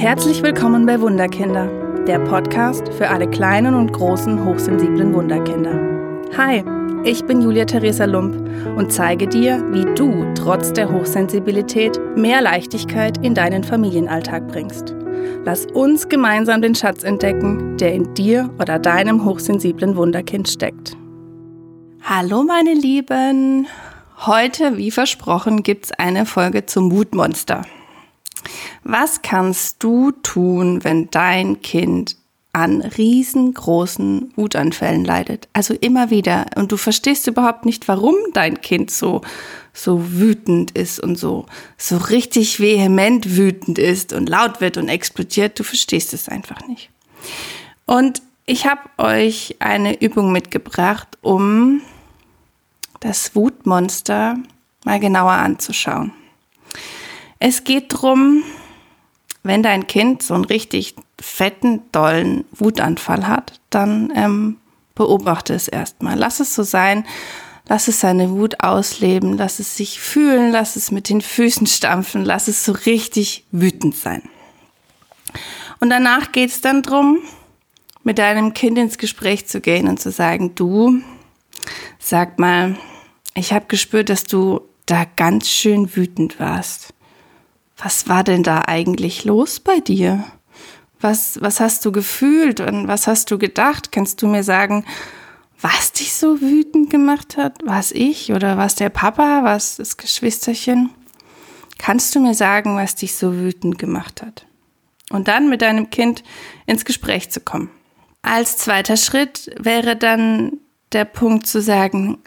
Herzlich willkommen bei Wunderkinder, der Podcast für alle kleinen und großen hochsensiblen Wunderkinder. Hi, ich bin Julia Theresa Lump und zeige dir, wie du trotz der Hochsensibilität mehr Leichtigkeit in deinen Familienalltag bringst. Lass uns gemeinsam den Schatz entdecken, der in dir oder deinem hochsensiblen Wunderkind steckt. Hallo meine Lieben! Heute, wie versprochen, gibt's eine Folge zum Wutmonster. Was kannst du tun, wenn dein Kind an riesengroßen Wutanfällen leidet? Also immer wieder. Und du verstehst überhaupt nicht, warum dein Kind so, so wütend ist und so, so richtig vehement wütend ist und laut wird und explodiert. Du verstehst es einfach nicht. Und ich habe euch eine Übung mitgebracht, um das Wutmonster mal genauer anzuschauen. Es geht darum, wenn dein Kind so einen richtig fetten, dollen Wutanfall hat, dann ähm, beobachte es erstmal. Lass es so sein. Lass es seine Wut ausleben. Lass es sich fühlen. Lass es mit den Füßen stampfen. Lass es so richtig wütend sein. Und danach geht es dann drum, mit deinem Kind ins Gespräch zu gehen und zu sagen, du, sag mal, ich habe gespürt, dass du da ganz schön wütend warst. Was war denn da eigentlich los bei dir? Was, was hast du gefühlt und was hast du gedacht? Kannst du mir sagen, was dich so wütend gemacht hat? War es ich oder war es der Papa? War es das Geschwisterchen? Kannst du mir sagen, was dich so wütend gemacht hat? Und dann mit deinem Kind ins Gespräch zu kommen. Als zweiter Schritt wäre dann der Punkt zu sagen,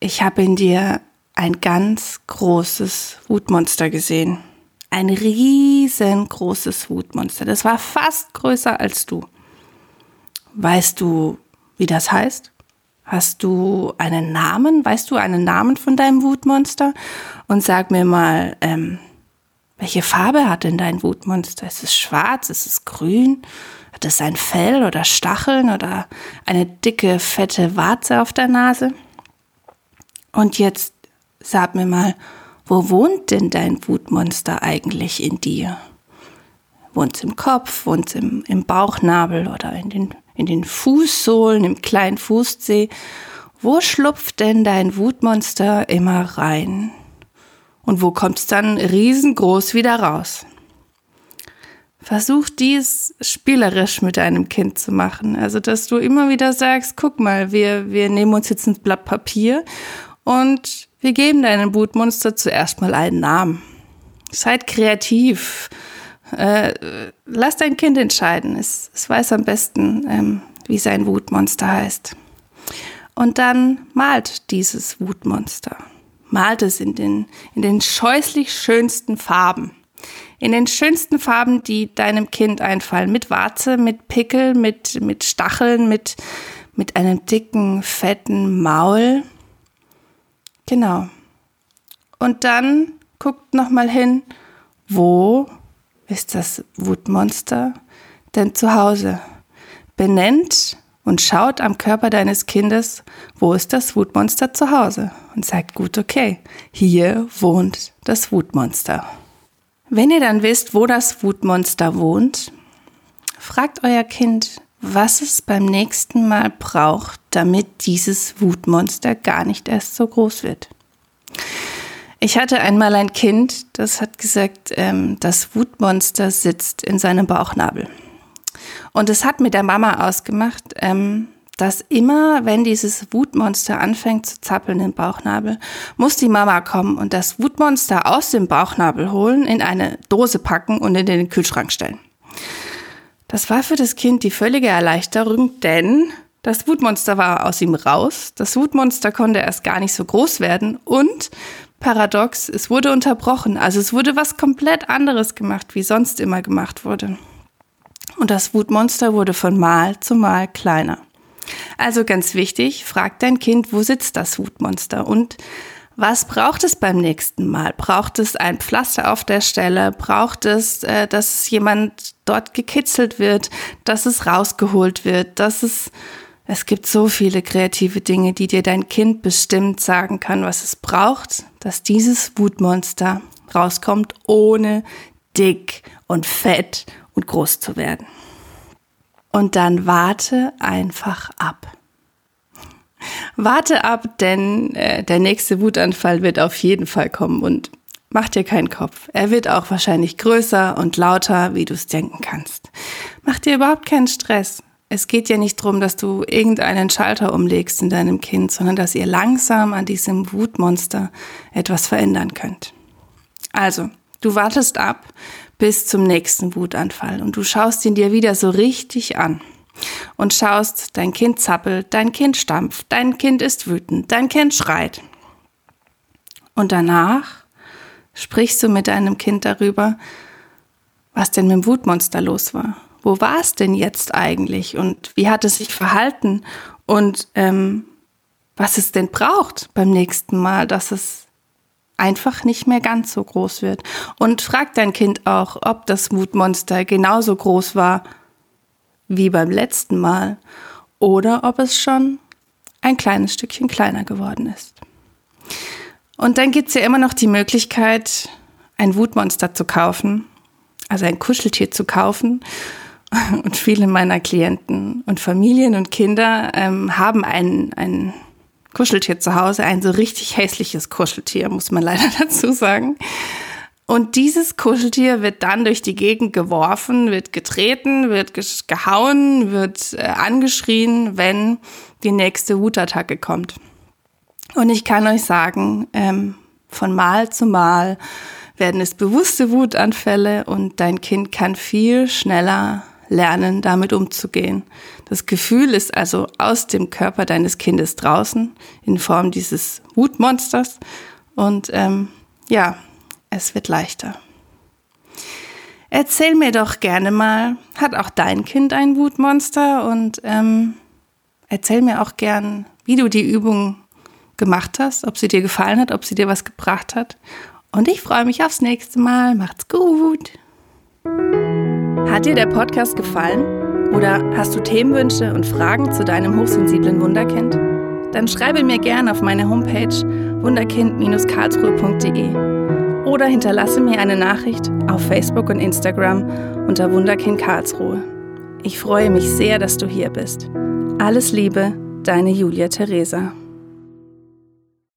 ich habe in dir ein ganz großes Wutmonster gesehen ein riesengroßes Wutmonster. Das war fast größer als du. Weißt du, wie das heißt? Hast du einen Namen? Weißt du einen Namen von deinem Wutmonster? Und sag mir mal, ähm, welche Farbe hat denn dein Wutmonster? Ist es schwarz? Ist es grün? Hat es ein Fell oder Stacheln oder eine dicke, fette Warze auf der Nase? Und jetzt sag mir mal, wo wohnt denn dein Wutmonster eigentlich in dir? Wohnt es im Kopf, wohnt es im, im Bauchnabel oder in den, in den Fußsohlen, im kleinen Fußzeh? Wo schlupft denn dein Wutmonster immer rein? Und wo kommt es dann riesengroß wieder raus? Versuch dies spielerisch mit deinem Kind zu machen. Also, dass du immer wieder sagst, guck mal, wir, wir nehmen uns jetzt ein Blatt Papier und wir geben deinem Wutmonster zuerst mal einen Namen. Seid kreativ. Äh, lass dein Kind entscheiden. Es, es weiß am besten, ähm, wie sein Wutmonster heißt. Und dann malt dieses Wutmonster. Malt es in den, in den scheußlich schönsten Farben. In den schönsten Farben, die deinem Kind einfallen. Mit Warze, mit Pickel, mit, mit Stacheln, mit, mit einem dicken, fetten Maul Genau. Und dann guckt nochmal hin, wo ist das Wutmonster denn zu Hause? Benennt und schaut am Körper deines Kindes, wo ist das Wutmonster zu Hause? Und sagt gut, okay, hier wohnt das Wutmonster. Wenn ihr dann wisst, wo das Wutmonster wohnt, fragt euer Kind, was es beim nächsten Mal braucht, damit dieses Wutmonster gar nicht erst so groß wird. Ich hatte einmal ein Kind, das hat gesagt, ähm, das Wutmonster sitzt in seinem Bauchnabel. Und es hat mit der Mama ausgemacht, ähm, dass immer, wenn dieses Wutmonster anfängt zu zappeln im Bauchnabel, muss die Mama kommen und das Wutmonster aus dem Bauchnabel holen, in eine Dose packen und in den Kühlschrank stellen. Das war für das Kind die völlige Erleichterung, denn das Wutmonster war aus ihm raus. Das Wutmonster konnte erst gar nicht so groß werden und paradox, es wurde unterbrochen. Also es wurde was komplett anderes gemacht, wie sonst immer gemacht wurde. Und das Wutmonster wurde von Mal zu Mal kleiner. Also ganz wichtig, frag dein Kind, wo sitzt das Wutmonster und was braucht es beim nächsten Mal? Braucht es ein Pflaster auf der Stelle? Braucht es, äh, dass jemand dort gekitzelt wird, dass es rausgeholt wird, dass es es gibt so viele kreative Dinge, die dir dein Kind bestimmt sagen kann, was es braucht, dass dieses Wutmonster rauskommt, ohne dick und fett und groß zu werden. Und dann warte einfach ab. Warte ab, denn äh, der nächste Wutanfall wird auf jeden Fall kommen und mach dir keinen Kopf. Er wird auch wahrscheinlich größer und lauter, wie du es denken kannst. Mach dir überhaupt keinen Stress. Es geht ja nicht darum, dass du irgendeinen Schalter umlegst in deinem Kind, sondern dass ihr langsam an diesem Wutmonster etwas verändern könnt. Also, du wartest ab bis zum nächsten Wutanfall und du schaust ihn dir wieder so richtig an und schaust, dein Kind zappelt, dein Kind stampft, dein Kind ist wütend, dein Kind schreit. Und danach sprichst du mit deinem Kind darüber, was denn mit dem Wutmonster los war wo war es denn jetzt eigentlich und wie hat es sich verhalten und ähm, was es denn braucht beim nächsten Mal, dass es einfach nicht mehr ganz so groß wird. Und frag dein Kind auch, ob das Mutmonster genauso groß war wie beim letzten Mal oder ob es schon ein kleines Stückchen kleiner geworden ist. Und dann gibt es ja immer noch die Möglichkeit, ein Wutmonster zu kaufen, also ein Kuscheltier zu kaufen und viele meiner Klienten und Familien und Kinder ähm, haben ein, ein Kuscheltier zu Hause, ein so richtig hässliches Kuscheltier, muss man leider dazu sagen. Und dieses Kuscheltier wird dann durch die Gegend geworfen, wird getreten, wird gehauen, wird äh, angeschrien, wenn die nächste Wutattacke kommt. Und ich kann euch sagen, ähm, von Mal zu Mal werden es bewusste Wutanfälle und dein Kind kann viel schneller lernen, damit umzugehen. Das Gefühl ist also aus dem Körper deines Kindes draußen in Form dieses Wutmonsters und ähm, ja, es wird leichter. Erzähl mir doch gerne mal, hat auch dein Kind ein Wutmonster und ähm, erzähl mir auch gern, wie du die Übung gemacht hast, ob sie dir gefallen hat, ob sie dir was gebracht hat. Und ich freue mich aufs nächste Mal. Macht's gut. Hat dir der Podcast gefallen? Oder hast du Themenwünsche und Fragen zu deinem hochsensiblen Wunderkind? Dann schreibe mir gerne auf meine Homepage wunderkind-karlsruhe.de oder hinterlasse mir eine Nachricht auf Facebook und Instagram unter Wunderkind Karlsruhe. Ich freue mich sehr, dass du hier bist. Alles Liebe, deine Julia Theresa.